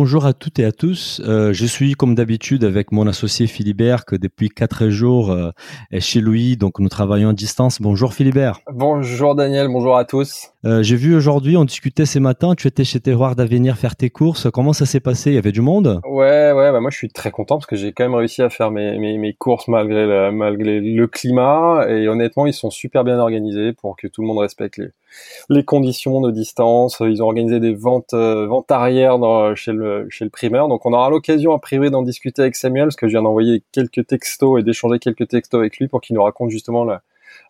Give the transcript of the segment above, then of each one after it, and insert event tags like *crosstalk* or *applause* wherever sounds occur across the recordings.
Bonjour à toutes et à tous. Euh, je suis comme d'habitude avec mon associé Philibert que depuis quatre jours euh, est chez lui, donc nous travaillons à distance. Bonjour Philibert. Bonjour Daniel, bonjour à tous. Euh, J'ai vu aujourd'hui, on discutait ces matins, tu étais chez Terroir d'Avenir faire tes courses. Comment ça s'est passé? Il y avait du monde? Ouais, ouais, bah moi je suis très content parce que j'ai quand même réussi à faire mes, mes, mes courses malgré le, malgré le climat et honnêtement ils sont super bien organisés pour que tout le monde respecte les, les conditions de distance. Ils ont organisé des ventes, euh, ventes arrière dans, chez le chez le primeur. Donc on aura l'occasion à privé d'en discuter avec Samuel, parce que je viens d'envoyer quelques textos et d'échanger quelques textos avec lui pour qu'il nous raconte justement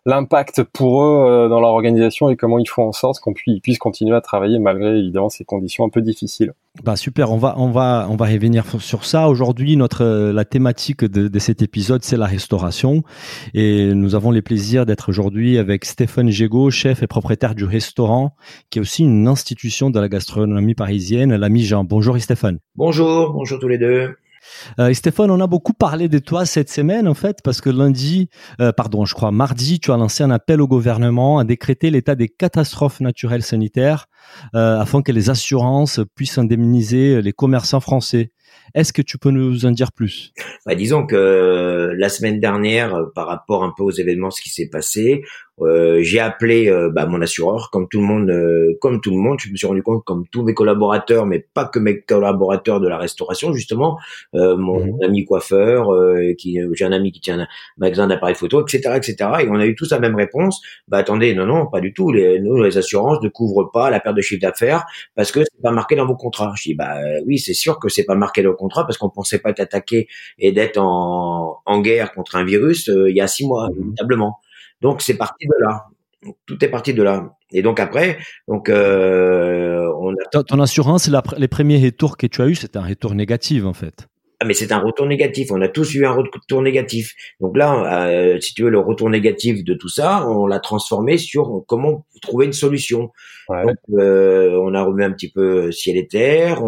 l'impact pour eux euh, dans leur organisation et comment ils font en sorte qu'on puisse, continuer à travailler malgré évidemment ces conditions un peu difficiles. Bah super, on va on va on va revenir sur ça aujourd'hui. Notre la thématique de, de cet épisode c'est la restauration et nous avons les plaisirs d'être aujourd'hui avec Stéphane Gégaud, chef et propriétaire du restaurant, qui est aussi une institution de la gastronomie parisienne, l'ami Jean. Bonjour Stéphane. Bonjour, bonjour tous les deux. Euh, Stéphane, on a beaucoup parlé de toi cette semaine en fait parce que lundi, euh, pardon, je crois mardi, tu as lancé un appel au gouvernement à décréter l'état des catastrophes naturelles sanitaires euh, afin que les assurances puissent indemniser les commerçants français. Est-ce que tu peux nous en dire plus? Bah, Disons que la semaine dernière, par rapport un peu aux événements, ce qui s'est passé, euh, j'ai appelé euh, bah, mon assureur, comme tout le monde, euh, comme tout le monde. Je me suis rendu compte, comme tous mes collaborateurs, mais pas que mes collaborateurs de la restauration, justement, mon mhm. ami coiffeur, qui j'ai un ami qui tient un magasin d'appareils photo, etc., etc. Et on a eu tous la même réponse. Bah attendez, non, non, pas du tout. Les, nous, les assurances ne couvrent pas la perte de chiffre d'affaires parce que c'est pas marqué dans vos contrats. Je dis bah oui, c'est sûr que c'est pas marqué le contrat parce qu'on pensait pas être attaqué et d'être en, en guerre contre un virus il y a six mois, mhm. évidemment. Donc c'est parti de là. Tout est parti de là. Et donc après, donc euh, on a... ton, assurance, les premiers retours que tu as eu, c'était un retour négatif en fait. Ah, mais c'est un retour négatif. On a tous eu un retour négatif. Donc là, euh, si tu veux, le retour négatif de tout ça, on l'a transformé sur comment trouver une solution. Donc, euh, on a remis un petit peu ciel et terre.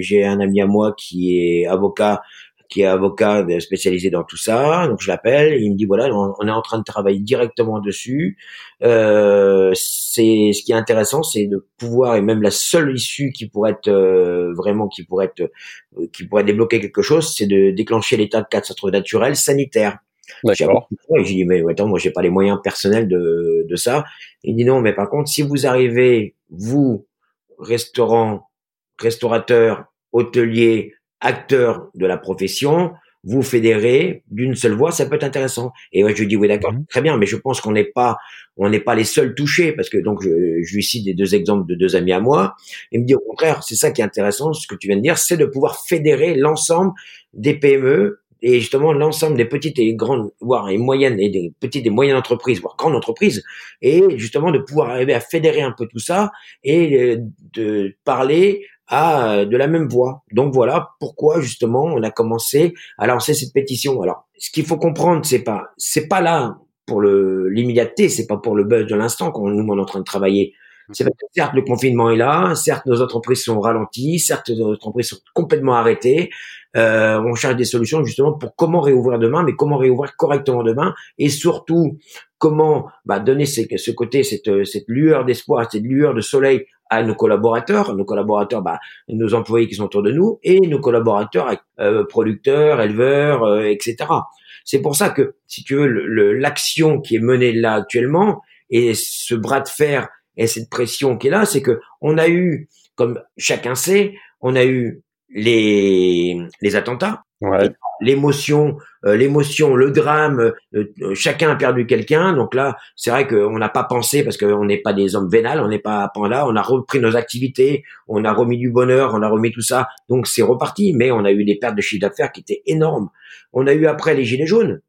J'ai un ami à moi qui est avocat qui est avocat spécialisé dans tout ça. Donc je l'appelle, il me dit voilà, on, est en train de travailler directement dessus. Euh, c'est ce qui est intéressant, c'est de pouvoir et même la seule issue qui pourrait être euh, vraiment qui pourrait être euh, qui pourrait débloquer quelque chose, c'est de déclencher l'état de catastrophe naturelle sanitaire. D'accord. J'ai dit mais attends, moi j'ai pas les moyens personnels de de ça. Il dit non, mais par contre si vous arrivez vous restaurant, restaurateur, hôtelier, acteurs de la profession, vous fédérez d'une seule voix, ça peut être intéressant. Et moi, je lui dis oui, d'accord, mhm. très bien, mais je pense qu'on n'est pas, on n'est pas les seuls touchés, parce que donc je, je, lui cite des deux exemples de deux amis à moi. Il me dit au contraire, c'est ça qui est intéressant, ce que tu viens de dire, c'est de pouvoir fédérer l'ensemble des PME et justement l'ensemble des petites et grandes, voire et moyennes et des petites et moyennes entreprises, voire grandes entreprises, et justement de pouvoir arriver à fédérer un peu tout ça et euh, de parler à euh, de la même voix. Donc voilà pourquoi justement on a commencé à lancer cette pétition. Alors ce qu'il faut comprendre, c'est pas c'est pas là pour le l'immédiateté, c'est pas pour le buzz de l'instant qu'on nous on est en train de travailler. C'est parce que certes le confinement est là, certes nos entreprises sont ralenties, certes nos entreprises sont complètement arrêtées. Euh, on cherche des solutions justement pour comment réouvrir demain, mais comment réouvrir correctement demain, et surtout comment bah, donner ce côté, cette, cette lueur d'espoir, cette lueur de soleil nos collaborateurs, nos collaborateurs, bah, nos employés qui sont autour de nous, et nos collaborateurs, euh, producteurs, éleveurs, euh, etc. C'est pour ça que, si tu veux, l'action qui est menée là actuellement et ce bras de fer et cette pression qui est là, c'est que on a eu, comme chacun sait, on a eu les les attentats, ouais l'émotion, euh, l'émotion, le drame, euh, euh, chacun a perdu quelqu'un. Donc là, c'est vrai qu'on n'a pas pensé parce qu'on n'est pas des hommes vénals, on n'est pas à là. On a repris nos activités, on a remis du bonheur, on a remis tout ça. Donc c'est reparti. Mais on a eu des pertes de chiffre d'affaires qui étaient énormes. On a eu après les gilets jaunes.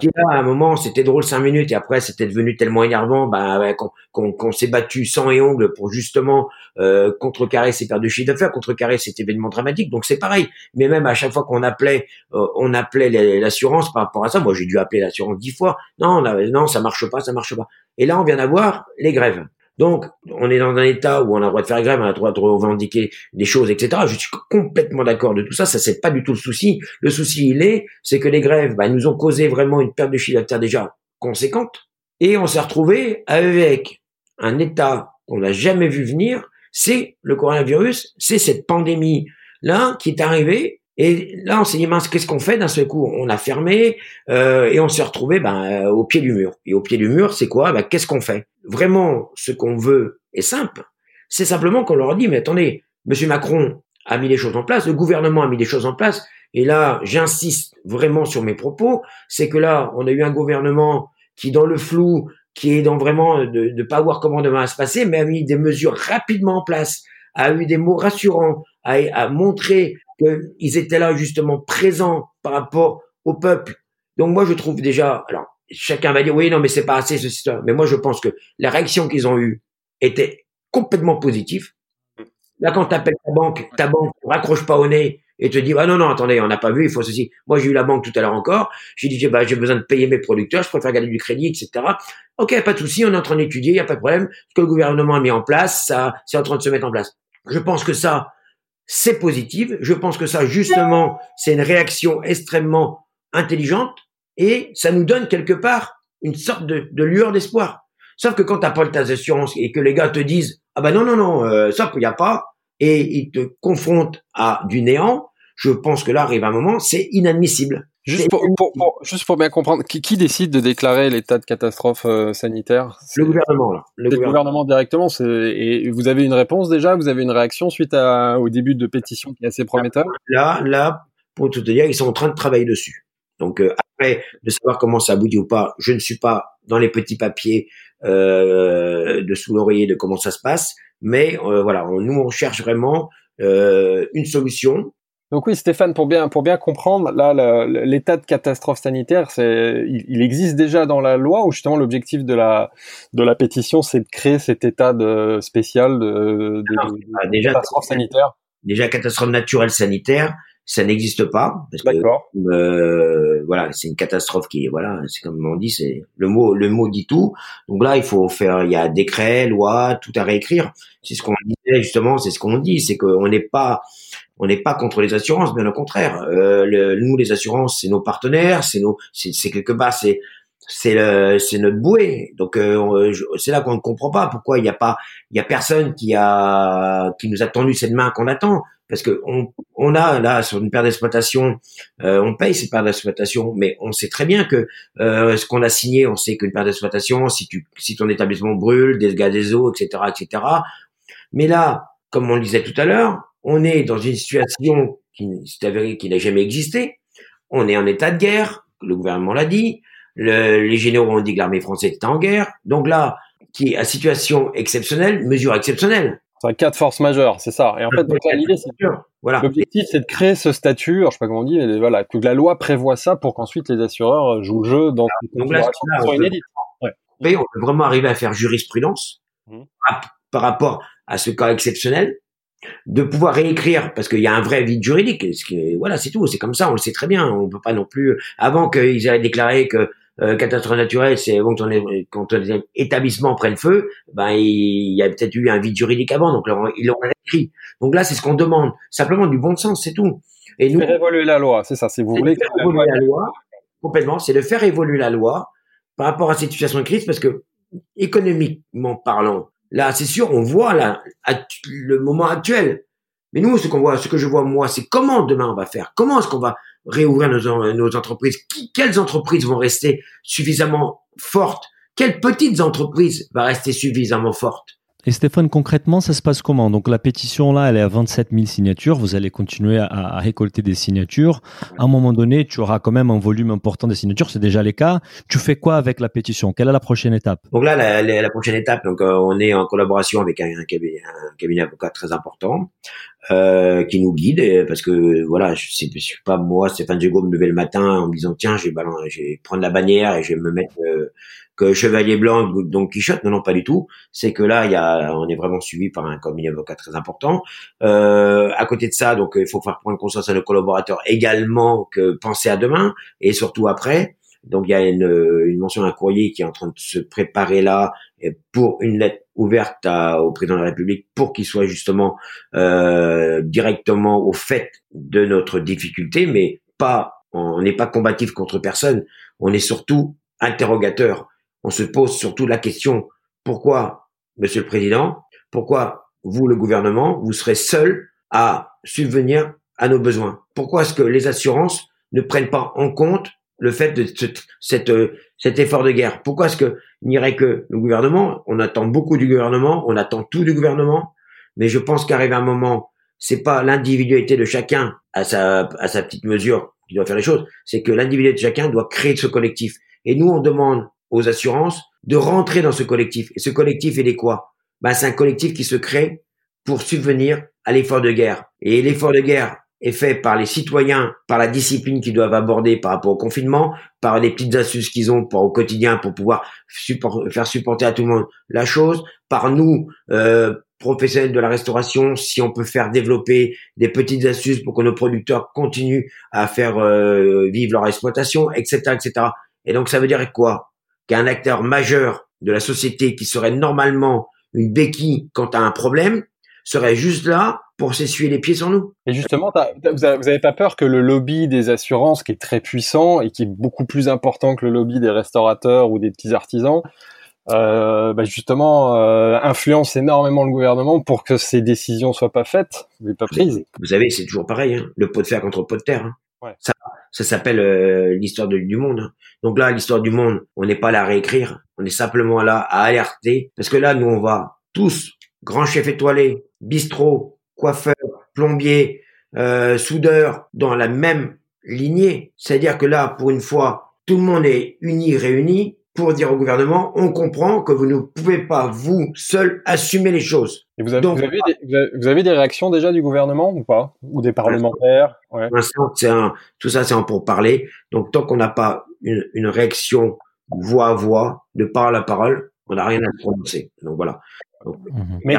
Qui là, à un moment, c'était drôle cinq minutes et après, c'était devenu tellement énervant bah, qu'on s'est battu sang et ongles pour justement euh, contrecarrer ces pertes de chiffre d'affaires, contrecarrer cet événement dramatique. Donc c'est pareil. Mais même à chaque fois qu'on appelait, euh, on appelait l'assurance par rapport à ça. Moi, j'ai dû appeler l'assurance dix fois. Non, non, ça marche pas, ça marche pas. Et là, on vient d'avoir les grèves. Donc, on est dans un état où on a le droit de faire grève, on a le droit de revendiquer des choses, etc. Je suis complètement d'accord de tout ça. Ça, c'est pas du tout le souci. Le souci, il est, c'est que les grèves, bah, nous ont causé vraiment une perte de chiffre d'affaires déjà conséquente. Et on s'est retrouvé avec un état qu'on n'a jamais vu venir. C'est le coronavirus, c'est cette pandémie là qui est arrivée et là, on s'est dit, mince, qu'est-ce qu'on fait? D'un seul coup On a fermé euh, et on s'est retrouvé ben, euh, au pied du mur. Et au pied du mur, c'est quoi? Ben, Qu'est-ce qu'on fait? Vraiment, ce qu'on veut est simple. C'est simplement qu'on leur dit, mais attendez, Monsieur Macron a mis les choses en place, le gouvernement a mis les choses en place. Et là, j'insiste vraiment sur mes propos, c'est que là, on a eu un gouvernement qui, dans le flou, qui est dans vraiment de ne pas voir comment demain va se passer, mais a mis des mesures rapidement en place, a eu des mots rassurants, a, a montré qu'ils étaient là justement présents par rapport au peuple. Donc moi je trouve déjà, alors chacun va dire oui non mais c'est pas assez ceci mais moi je pense que la réaction qu'ils ont eue était complètement positive. Là quand tu appelles ta banque, ta banque raccroche pas au nez et te dit ah non non attendez on n'a pas vu il faut ceci. Moi j'ai eu la banque tout à l'heure encore, j'ai dit bah j'ai besoin de payer mes producteurs, je préfère garder du crédit etc. Ok pas de souci, on est en train d'étudier, il y a pas de problème. Ce que le gouvernement a mis en place, ça c'est en train de se mettre en place. Je pense que ça c'est positif. Je pense que ça, justement, c'est une réaction extrêmement intelligente et ça nous donne quelque part une sorte de, lueur d'espoir. Sauf que quand tu pas le tas d'assurance et que les gars te disent ah ben non non non euh, ça il y a pas et ils te confrontent à du néant, je pense que là arrive un moment c'est inadmissible. Juste pour, juste pour bien comprendre, qui, qui décide de déclarer l'état de catastrophe euh, sanitaire? Le gouvernement, là. Le, gouvernement. directement. Et vous avez une réponse déjà? Vous avez une réaction suite à, au début de pétition qui est assez prometteur? Là, là, pour tout te dire, ils sont en train de travailler dessus. Donc euh, après, de savoir comment ça aboutit ou pas, je ne suis pas dans les petits papiers euh, de sous l'oreiller de comment ça se passe, mais euh, voilà, nous on cherche vraiment une solution donc oui, Stéphane, pour bien pour bien comprendre, là, l'état de catastrophe sanitaire, c'est il, existe déjà dans la loi ou justement l'objectif de la de la pétition, c'est de créer cet état de spécial de, de, ah, déjà, catastrophe sanitaire? Déjà catastrophe naturelle sanitaire, ça n'existe pas parce que euh, voilà, c'est une catastrophe qui voilà, c'est comme on dit, c'est le mot le mot dit tout. Donc là, il faut faire, il y a décret, loi, tout à réécrire. C'est ce qu'on disait justement, c'est ce qu'on dit, c'est qu'on n'est pas on n'est pas contre les assurances, bien au contraire. Euh, le, nous, les assurances, c'est nos partenaires, c'est nos, c'est quelque part, c'est c'est le, c'est notre bouée. Donc euh, c'est là qu'on ne comprend pas pourquoi il n'y a pas, il y a personne qui a, qui nous a tendu cette main qu'on attend. Parce que on, a là sur une paire d'exploitation, euh, on paye ces paires d'exploitation, mais on sait très bien que euh, ce qu'on a signé, on sait qu'une paire d'exploitation, si tu, si ton établissement brûle, des gaz des eaux, etc., etc. Mais là, comme on le disait tout à l'heure, on est dans une situation qui s'est avérée qui n'a jamais existé. On est en état de guerre, le gouvernement l'a dit. les généraux ont dit que l'armée française était en guerre. Donc là, qui est à situation exceptionnelle, mesure exceptionnelle. C'est un cas de force majeure, c'est ça. Et en fait, l'idée, c'est voilà. L'objectif, c'est de créer ce statut. Alors, je sais pas comment on dit, mais voilà, que la loi prévoit ça pour qu'ensuite les assureurs jouent le jeu dans ces donc là, on, peut, on peut vraiment arriver à faire jurisprudence mmh. par rapport à ce cas exceptionnel de pouvoir réécrire parce qu'il y a un vrai vide juridique. voilà, c'est tout. C'est comme ça. On le sait très bien. On peut pas non plus. Avant qu'ils aient déclaré que euh, catastrophe naturelle, c'est quand, on est, quand les établissements prennent feu, ben il y a peut-être eu un vide juridique avant, donc ils l'ont réécrit. Donc là, c'est ce qu'on demande. Simplement du bon sens, c'est tout. Et nous, faire évoluer la loi, c'est ça. Si vous voulez faire évoluer la loi, complètement, c'est de faire évoluer la loi par rapport à cette situation de crise, parce que économiquement parlant, Là, c'est sûr, on voit là, le moment actuel. Mais nous, ce qu'on voit, ce que je vois moi, c'est comment demain on va faire. Comment est-ce qu'on va réouvrir nos, nos entreprises? Quelles entreprises vont rester suffisamment fortes? Quelles petites entreprises vont rester suffisamment fortes? Et Stéphane, concrètement, ça se passe comment? Donc la pétition là, elle est à 27 000 signatures. Vous allez continuer à, récolter des signatures. À un moment donné, tu auras quand même un volume important de signatures. C'est déjà les cas. Tu fais quoi avec la pétition? Quelle est la prochaine étape? Donc là, la, prochaine étape, donc euh, on est en collaboration avec un, cabinet, un cabinet avocat très important. Euh, qui nous guide parce que voilà je sais suis pas moi Stéphane Diego me lever le matin en me disant tiens je vais, prendre la bannière et je vais me mettre euh, que chevalier blanc donc Quichotte. Non non pas du tout. C'est que là il y a on est vraiment suivi par un cabinet avocat très important. Euh, à côté de ça donc il faut faire prendre conscience à nos collaborateurs également que penser à demain et surtout après. Donc il y a une, une mention d'un courrier qui est en train de se préparer là pour une lettre ouverte au président de la République pour qu'il soit justement euh, directement au fait de notre difficulté, mais pas on n'est pas combatif contre personne, on est surtout interrogateur. On se pose surtout la question pourquoi, Monsieur le Président, pourquoi vous, le gouvernement, vous serez seul à subvenir à nos besoins? Pourquoi est-ce que les assurances ne prennent pas en compte le fait de cette, euh, cet effort de guerre. Pourquoi est-ce que n'irait que le gouvernement? On attend beaucoup du gouvernement, on attend tout du gouvernement, mais je pense qu'arrive un moment, c'est pas l'individualité de chacun à sa, à sa petite mesure qui doit faire les choses, c'est que l'individualité de chacun doit créer ce collectif. Et nous, on demande aux assurances de rentrer dans ce collectif. Et ce collectif, il est quoi? Ben, C'est un collectif qui se crée pour subvenir à l'effort de guerre. Et l'effort de guerre, est fait par les citoyens, par la discipline qu'ils doivent aborder par rapport au confinement, par les petites astuces qu'ils ont au quotidien pour pouvoir faire supporter à tout le monde la chose, par nous, euh, professionnels de la restauration, si on peut faire développer des petites astuces pour que nos producteurs continuent à faire euh, vivre leur exploitation, etc., etc. Et donc ça veut dire quoi? Qu'un acteur majeur de la société qui serait normalement une béquille quant à un problème serait juste là pour s'essuyer les pieds sur nous. Et justement, vous n'avez pas peur que le lobby des assurances, qui est très puissant et qui est beaucoup plus important que le lobby des restaurateurs ou des petits artisans, euh, bah justement euh, influence énormément le gouvernement pour que ces décisions soient pas faites, mais pas prises. Vous savez, c'est toujours pareil, hein, le pot de fer contre le pot de terre. Hein. Ouais. Ça, ça s'appelle euh, l'histoire du monde. Hein. Donc là, l'histoire du monde, on n'est pas là à réécrire, on est simplement là à alerter, parce que là, nous, on va tous, grands chefs étoilés, bistrot, coiffeur, plombier, euh, soudeur dans la même lignée. C'est-à-dire que là, pour une fois, tout le monde est uni, réuni pour dire au gouvernement, on comprend que vous ne pouvez pas, vous, seul, assumer les choses. Et vous avez, vous, avez des, vous avez, des, réactions déjà du gouvernement ou pas? Ou des parlementaires? Ouais. un, Tout ça, c'est pour parler. Donc, tant qu'on n'a pas une, une, réaction voix à voix, de parole à parole, on n'a rien à prononcer. Donc, voilà. Mhm. Mais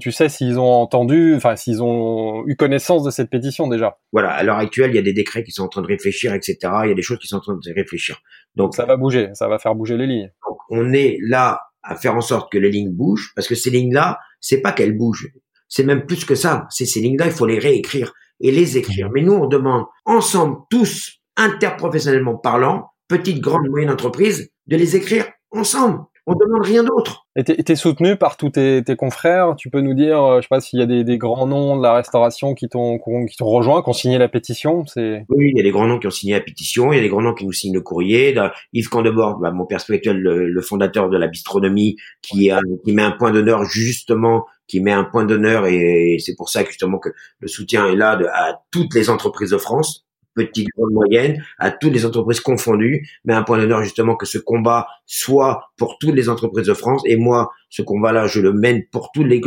tu sais, s'ils ont entendu, enfin s'ils ont eu connaissance de cette pétition déjà. Voilà, à l'heure actuelle, il y a des décrets qui sont en train de réfléchir, etc. Il y a des choses qui sont en train de réfléchir. Donc ça va bouger, ça va faire bouger les lignes. on est là à faire en sorte que les lignes bougent, parce que ces lignes-là, c'est pas qu'elles bougent, c'est même plus que ça. C'est ces lignes-là, il faut les réécrire et les écrire. Mhm. Mais nous, on demande ensemble, tous, interprofessionnellement parlant, petites, grandes, moyennes entreprises, de les écrire ensemble. On demande rien d'autre. Et t'es soutenu par tous tes, confrères? Tu peux nous dire, euh, je sais pas s'il y a des, grands noms de la restauration qui t'ont qui t'ont rejoint, qui ont signé la pétition. C'est? Oui, il y a des grands noms qui ont signé la pétition. Il y a des grands noms qui nous signent le courrier. Yves Candebord, bah, mon père spirituel, le, fondateur de la bistronomie, qui a, qui met un point d'honneur justement qui met un point d'honneur et c'est pour ça justement que le soutien est là de, à toutes les entreprises de France petites, grandes, moyennes, à toutes les entreprises confondues, mais un point d'honneur justement que ce combat soit pour toutes les entreprises de France. Et moi, ce combat-là, je le mène pour toutes les,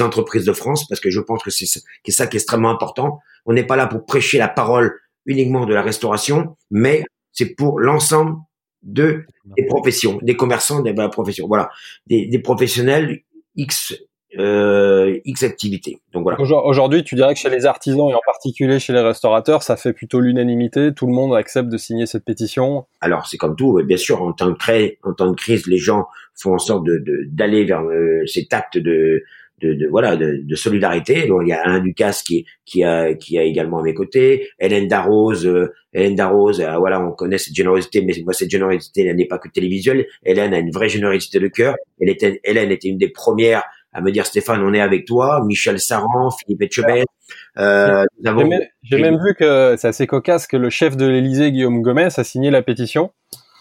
entreprises de France parce que je pense que c'est ça qui est extrêmement important. On n'est pas là pour prêcher la parole uniquement de la restauration, mais c'est pour l'ensemble de des professions, des commerçants, des professions, voilà, des professionnels X euh, X activités. Donc voilà. Aujourd'hui, tu dirais que chez les artisans et en particulier chez les restaurateurs, ça fait plutôt l'unanimité. Tout le monde accepte de signer cette pétition. Alors c'est comme tout, bien sûr. En temps de crise, en temps de crise, les gens font en sorte de d'aller vers euh, cet acte de de, de, voilà de, de, solidarité. Donc il y a Alain Ducasse qui qui a qui a également à mes côtés, Hélène Darroze, euh, Hélène Darroze, euh, voilà on connaît cette générosité, mais moi cette générosité elle n'est pas que télévisuelle. Hélène a une vraie générosité de cœur. Elle était Hélène était une des premières à me dire Stéphane, on est avec toi, Michel Saran, Philippe Etchebest. Euh, J'ai même, vu que c'est assez cocasse que le chef de l'Élysée, Guillaume Gomez, a signé la pétition.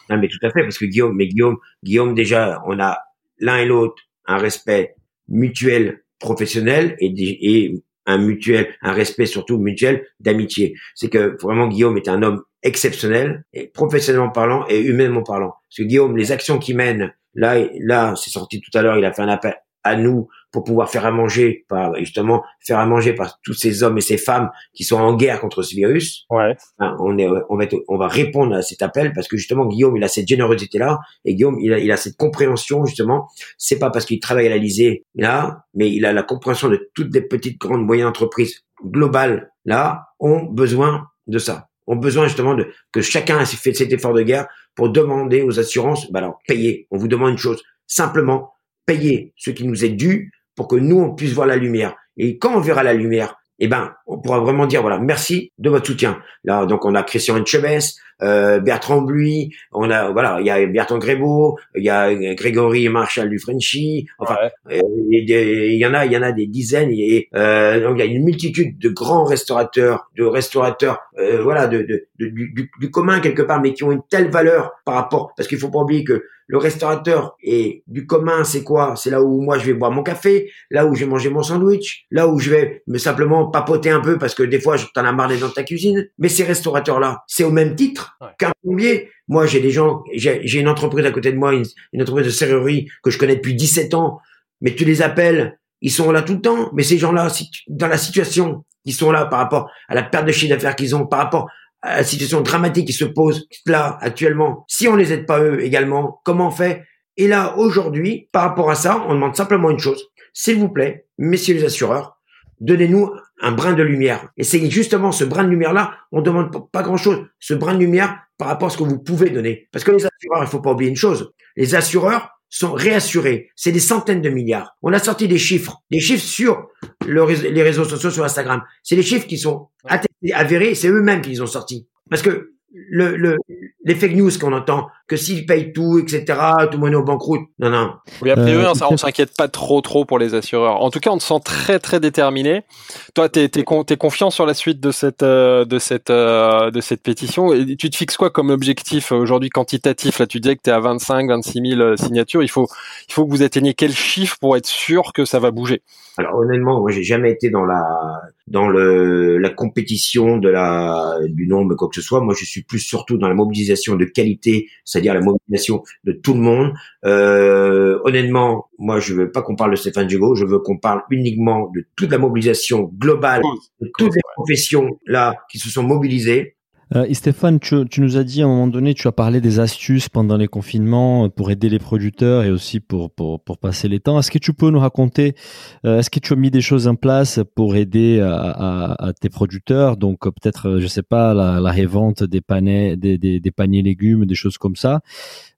Non, mais tout à fait, parce que Guillaume, mais Guillaume, Guillaume déjà, on a l'un et l'autre un respect mutuel professionnel et, et un mutuel, un respect surtout mutuel d'amitié. C'est que vraiment Guillaume est un homme exceptionnel, et professionnellement parlant et humainement parlant. Parce que Guillaume, les actions qu'il mène, là, là, c'est sorti tout à l'heure, il a fait un appel à nous pour pouvoir faire à manger, par justement faire à manger par tous ces hommes et ces femmes qui sont en guerre contre ce virus. Ouais. on est, on va, on va répondre à cet appel parce que justement Guillaume, il a cette générosité là et Guillaume, il a, il a cette compréhension justement. C'est pas parce qu'il travaille à l'Elysée là, mais il a la compréhension de toutes les petites, grandes, moyennes entreprises globales là ont besoin de ça ont besoin justement de que chacun ait fait cet effort de guerre pour demander aux assurances, bah alors payez. On vous demande une chose, simplement payez ce qui nous est dû pour que nous on puisse voir la lumière. Et quand on verra la lumière, eh ben, on pourra vraiment dire voilà, merci de votre soutien. Là, donc on a Christian Enchebes, euh, Bertrand Bluy, on a voilà, il y a Bertrand Grébeau, il y a Grégory Marshall du Frenchy, enfin, euh, il y en a, il y en a des dizaines et euh, donc il y a une multitude de grands restaurateurs, de restaurateurs, euh, voilà, de, de, du, du, du, commun quelque part, mais qui ont une telle valeur par rapport, parce qu'il faut pas oublier que le restaurateur est du commun, c'est quoi? C'est là où moi je vais boire mon café, là où je vais manger mon sandwich, là où je vais me simplement papoter un peu parce que des fois t'en as marre d'être dans ta cuisine. Mais ces restaurateurs-là, c'est au même titre qu'un plombier. Moi, j'ai des gens, j'ai une entreprise à côté de moi, une, entreprise de serrurerie que je connais depuis 17 ans. Mais tu les appelles, ils sont là tout le temps. Mais ces gens-là, dans la situation, ils sont là par rapport à la perte de chiffre d'affaires qu'ils ont, par rapport à la situation dramatique qui se pose là actuellement, si on les aide pas eux également, comment on fait? Et là, aujourd'hui, par rapport à ça, on demande simplement une chose. S'il vous plaît, messieurs les assureurs, donnez-nous un brin de lumière. Et c'est justement ce brin de lumière-là, on demande pas grand-chose. Ce brin de lumière par rapport à ce que vous pouvez donner. Parce que les assureurs, il faut pas oublier une chose. Les assureurs sont réassurés. C'est des centaines de milliards. On a sorti des chiffres, des chiffres sur les réseaux sociaux, sur Instagram. C'est des chiffres qui sont avérés, c'est eux-mêmes qui les ont sortis. Parce que le, le, les fake news qu'on entend, que s'ils payent tout, etc., tout le monde est au banqueroute. Non, non. Oui, a priori, euh, on s'inquiète pas trop, trop pour les assureurs. En tout cas, on te sent très, très déterminé. Toi, t'es, t'es, t'es confiant sur la suite de cette, euh, de cette, euh, de cette pétition? Et tu te fixes quoi comme objectif aujourd'hui quantitatif? Là, tu disais que t'es à 25, 26 000 signatures. Il faut, il faut que vous atteigniez quel chiffre pour être sûr que ça va bouger? Alors, honnêtement, moi, j'ai jamais été dans la, dans le, la compétition de la, du nombre, quoi que ce soit. Moi, je suis plus surtout dans la mobilisation de qualité, c'est-à-dire la mobilisation de tout le monde. Euh, honnêtement, moi, je veux pas qu'on parle de Stéphane Dugo, je veux qu'on parle uniquement de toute la mobilisation globale de toutes les professions là qui se sont mobilisées euh, Stéphane, tu, tu, nous as dit à un moment donné, tu as parlé des astuces pendant les confinements euh, pour aider les producteurs et aussi pour, pour, pour passer les temps. Est-ce que tu peux nous raconter, euh, est-ce que tu as mis des choses en place pour aider à, à, à tes producteurs? Donc euh, peut-être, je sais pas, la, la révente des, paniers, des, des, des, paniers légumes, des choses comme ça.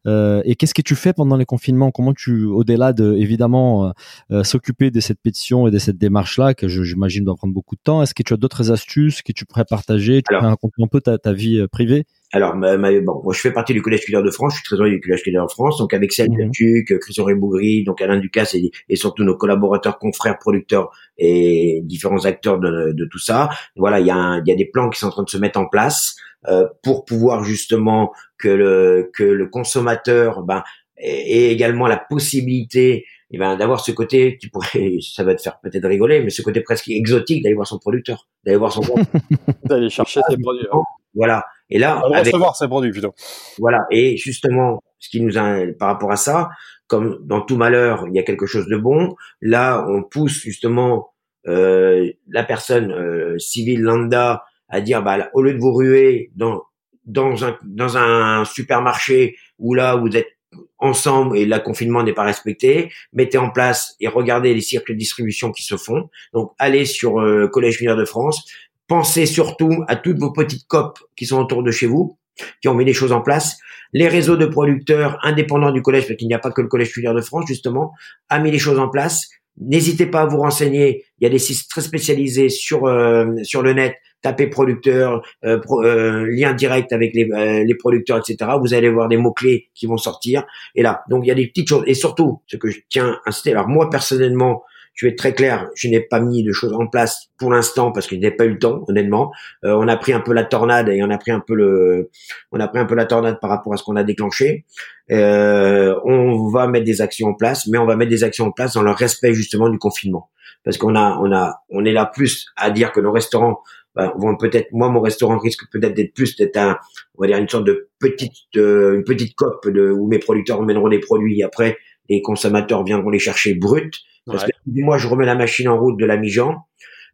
Euh, et qu'est-ce que tu fais pendant les confinements? Comment tu, au-delà de évidemment euh, euh, s'occuper de cette pétition et de cette démarche-là, que j'imagine doit prendre beaucoup de temps, est-ce que tu as d'autres astuces que tu pourrais partager Tu pourrais raconter un peu ta, ta vie privée alors, bon, moi, je fais partie du Collège Cuillère de France, je suis trésorier du Collège Cuillère de France, donc avec Céline mmh. Tuc, Christian Rébougry, donc Alain Ducasse et, et, surtout nos collaborateurs, confrères, producteurs et différents acteurs de, de tout ça. Voilà, il y, a il y a des plans qui sont en train de se mettre en place euh, pour pouvoir justement que le que le consommateur ben, ait également la possibilité eh ben, d'avoir ce côté qui pourrait, *laughs* ça va te faire peut-être rigoler, mais ce côté presque exotique d'aller voir son producteur, d'aller voir son *laughs* d'aller chercher ses produits. Voilà. Et là, avec, recevoir ses produits plutôt. Voilà. Et justement, ce qui nous a, par rapport à ça, comme dans tout malheur, il y a quelque chose de bon. Là, on pousse justement euh, la personne euh, civile lambda à dire, bah, au lieu de vous ruer dans dans un dans un supermarché où là vous êtes ensemble et le confinement n'est pas respecté, mettez en place et regardez les circuits de distribution qui se font. Donc allez sur euh, Collège Mineur de France, pensez surtout à toutes vos petites copes qui sont autour de chez vous, qui ont mis les choses en place. Les réseaux de producteurs indépendants du collège, parce qu'il n'y a pas que le Collège Filière de France, justement, a mis les choses en place. N'hésitez pas à vous renseigner. Il y a des sites très spécialisés sur euh, sur le net. Tapez producteurs, euh, euh, lien direct avec les, les producteurs, etc. Vous allez voir des mots clés qui vont sortir. Et là, donc il y a des petites choses. Et surtout, ce que je tiens à inciter. Alors moi personnellement, je vais être très clair, je n'ai pas mis de choses en place pour l'instant parce que je n'ai pas eu le temps, honnêtement. Euh, on a pris un peu la tornade et on a pris un peu le, on a pris un peu la tornade par rapport à ce qu'on a déclenché. Euh, on va mettre des actions en place, mais on va mettre des actions en place dans le respect justement du confinement, parce qu'on a, on a, on est là plus à dire que nos restaurants ben, vont peut-être, moi mon restaurant risque peut-être d'être plus d'être un, on va dire une sorte de petite, euh, une petite cope de où mes producteurs emmèneront des produits après les consommateurs viendront les chercher bruts Parce que moi, je remets la machine en route de la mi-jean.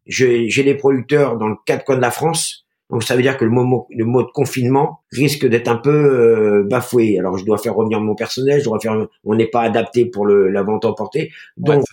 J'ai des producteurs dans le quatre coins de la France. Donc ça veut dire que le mot, le mode confinement risque d'être un peu euh, bafoué. Alors je dois faire revenir mon personnel, je dois faire, on n'est pas adapté pour le, la vente emportée. Donc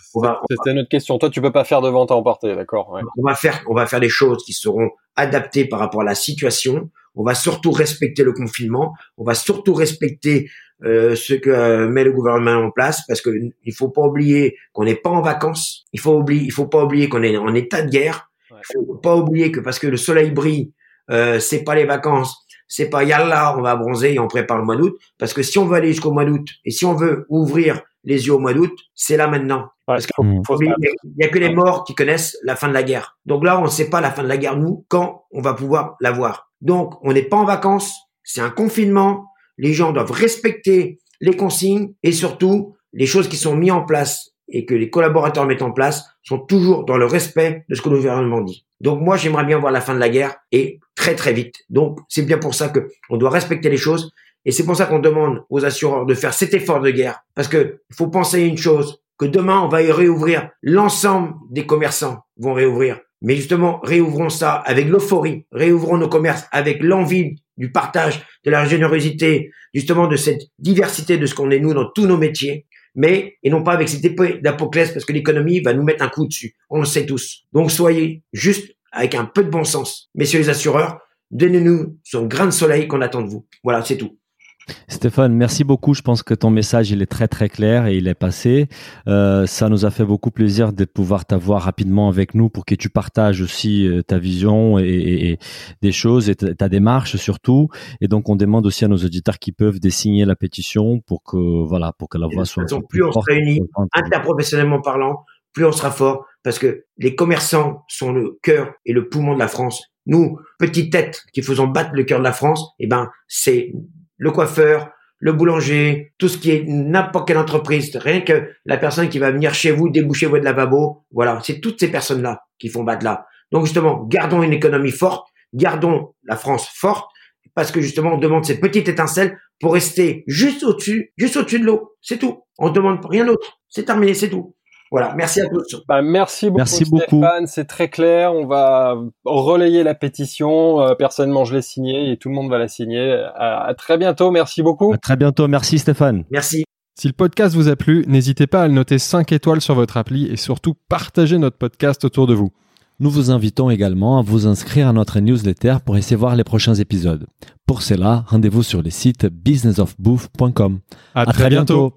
c'était notre question. Toi tu peux pas faire de vente à emporter, d'accord ouais. On va faire, on va faire des choses qui seront adaptées par rapport à la situation. On va surtout respecter le confinement. On va surtout respecter euh, ce que euh, met le gouvernement en place parce que il faut pas oublier qu'on n'est pas en vacances. Il faut oublier, il faut pas oublier qu'on est en état de guerre. Il faut pas oublier que parce que le soleil brille, euh, c'est pas les vacances. C'est pas yalla, on va bronzer et on prépare le mois d'août. Parce que si on veut aller jusqu'au mois d'août et si on veut ouvrir les yeux au mois d'août, c'est là maintenant. parce qu'il y, a que les morts qui connaissent la fin de la guerre. Donc là, on ne sait pas la fin de la guerre, nous, quand on va pouvoir la voir. Donc, on n'est pas en vacances, c'est un confinement, les gens doivent respecter les consignes et surtout les choses qui sont mises en place et que les collaborateurs mettent en place sont toujours dans le respect de ce que le gouvernement dit. Donc moi, j'aimerais bien voir la fin de la guerre et très très vite. Donc c'est bien pour ça que on doit respecter les choses et c'est pour ça qu'on demande aux assureurs de faire cet effort de guerre parce que faut penser une chose que demain on va y réouvrir l'ensemble des commerçants vont réouvrir. Mais justement, réouvrons ça avec l'euphorie, réouvrons nos commerces avec l'envie du partage, de la générosité, justement de cette diversité de ce qu'on est nous dans tous nos métiers, mais et non pas avec cette épée d'Apoclès parce que l'économie va nous mettre un coup dessus. On le sait tous. Donc soyez juste avec un peu de bon sens, messieurs les assureurs, donnez-nous son grain de soleil qu'on attend de vous. Voilà, c'est tout. Stéphane, merci beaucoup. Je pense que ton message il est très très clair et il est passé. Euh, ça nous a fait beaucoup plaisir de pouvoir t'avoir rapidement avec nous pour que tu partages aussi euh, ta vision et, des choses et ta, démarche surtout. Et donc on demande aussi à nos auditeurs qui peuvent désigner la pétition pour que voilà pour que la voix soit. Plus, plus on se réunit interprofessionnellement parlant, plus on sera fort parce que les commerçants sont le cœur et le poumon de la France. Nous, petites têtes qui faisons battre le cœur de la France, eh ben c'est le coiffeur, le boulanger, tout ce qui est n'importe quelle entreprise, rien que la personne qui va venir chez vous déboucher votre lavabo, voilà, c'est toutes ces personnes-là qui font battre là. Donc justement, gardons une économie forte, gardons la France forte, parce que justement, on demande cette petite étincelle pour rester juste au-dessus, juste au-dessus de l'eau. C'est tout. On demande rien d'autre. C'est terminé, c'est tout. Voilà, merci à tous. Bah, merci beaucoup, merci Stéphane. C'est très clair. On va relayer la pétition. Euh, personnellement, je l'ai signée et tout le monde va la signer. À, très bientôt. Merci beaucoup. À très bientôt. Merci Stéphane. Merci. Si le podcast vous a plu, n'hésitez pas à le noter 5 étoiles sur votre appli et surtout partagez notre podcast autour de vous. Nous vous invitons également à vous inscrire à notre newsletter pour essayer voir les prochains épisodes. Pour cela, rendez-vous sur le site businessofbooth.com. À, très, bientôt.